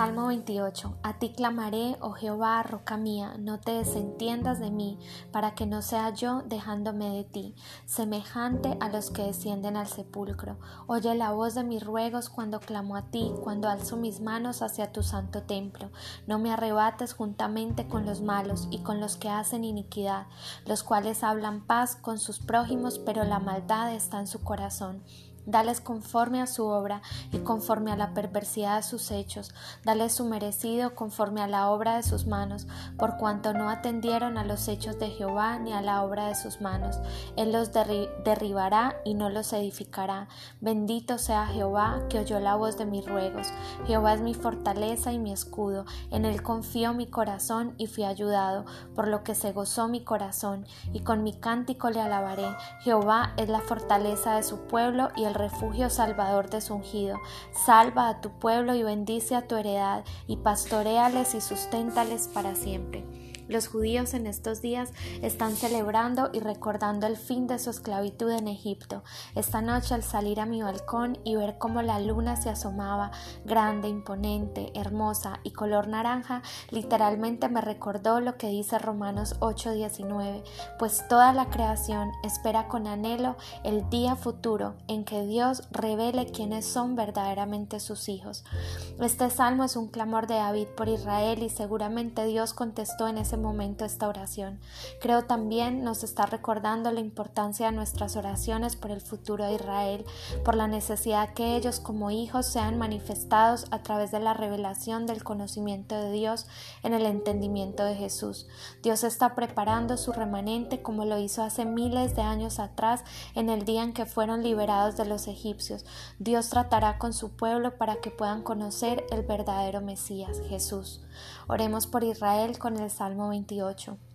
Salmo 28. A ti clamaré, oh Jehová, roca mía, no te desentiendas de mí, para que no sea yo dejándome de ti, semejante a los que descienden al sepulcro. Oye la voz de mis ruegos cuando clamo a ti, cuando alzo mis manos hacia tu santo templo. No me arrebates juntamente con los malos y con los que hacen iniquidad, los cuales hablan paz con sus prójimos, pero la maldad está en su corazón. Dales conforme a su obra y conforme a la perversidad de sus hechos, dales su merecido conforme a la obra de sus manos, por cuanto no atendieron a los hechos de Jehová ni a la obra de sus manos. Él los derribará y no los edificará. Bendito sea Jehová, que oyó la voz de mis ruegos. Jehová es mi fortaleza y mi escudo, en él confió mi corazón y fui ayudado, por lo que se gozó mi corazón, y con mi cántico le alabaré. Jehová es la fortaleza de su pueblo y el refugio salvador de su ungido. Salva a tu pueblo y bendice a tu heredad, y pastoreales y susténtales para siempre. Los judíos en estos días están celebrando y recordando el fin de su esclavitud en Egipto. Esta noche al salir a mi balcón y ver cómo la luna se asomaba, grande, imponente, hermosa y color naranja, literalmente me recordó lo que dice Romanos 8:19, pues toda la creación espera con anhelo el día futuro en que Dios revele quiénes son verdaderamente sus hijos. Este salmo es un clamor de David por Israel y seguramente Dios contestó en ese momento esta oración. Creo también nos está recordando la importancia de nuestras oraciones por el futuro de Israel, por la necesidad que ellos como hijos sean manifestados a través de la revelación del conocimiento de Dios en el entendimiento de Jesús. Dios está preparando su remanente como lo hizo hace miles de años atrás en el día en que fueron liberados de los egipcios. Dios tratará con su pueblo para que puedan conocer el verdadero Mesías, Jesús. Oremos por Israel con el Salmo 28.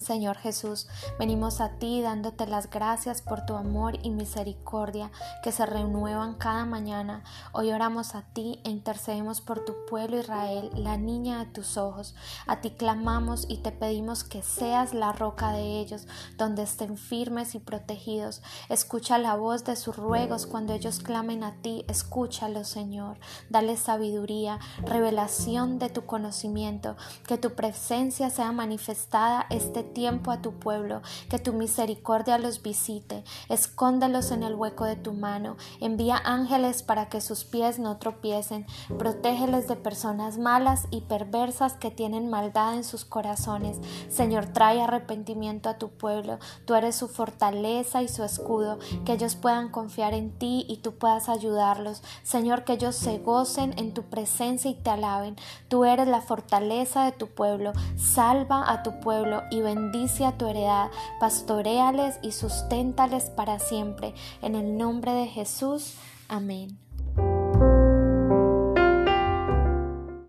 Señor Jesús, venimos a ti dándote las gracias por tu amor y misericordia que se renuevan cada mañana. Hoy oramos a ti e intercedemos por tu pueblo Israel, la niña de tus ojos. A ti clamamos y te pedimos que seas la roca de ellos, donde estén firmes y protegidos. Escucha la voz de sus ruegos cuando ellos clamen a ti. Escúchalo, Señor. Dale sabiduría, revelación de tu conocimiento, que tu presencia sea manifestada este tiempo a tu pueblo, que tu misericordia los visite, escóndelos en el hueco de tu mano, envía ángeles para que sus pies no tropiecen, protégeles de personas malas y perversas que tienen maldad en sus corazones. Señor, trae arrepentimiento a tu pueblo, tú eres su fortaleza y su escudo, que ellos puedan confiar en ti y tú puedas ayudarlos. Señor, que ellos se gocen en tu presencia y te alaben. Tú eres la fortaleza de tu pueblo, salva a tu pueblo y bendice bendice a tu heredad, pastoreales y susténtales para siempre. En el nombre de Jesús. Amén.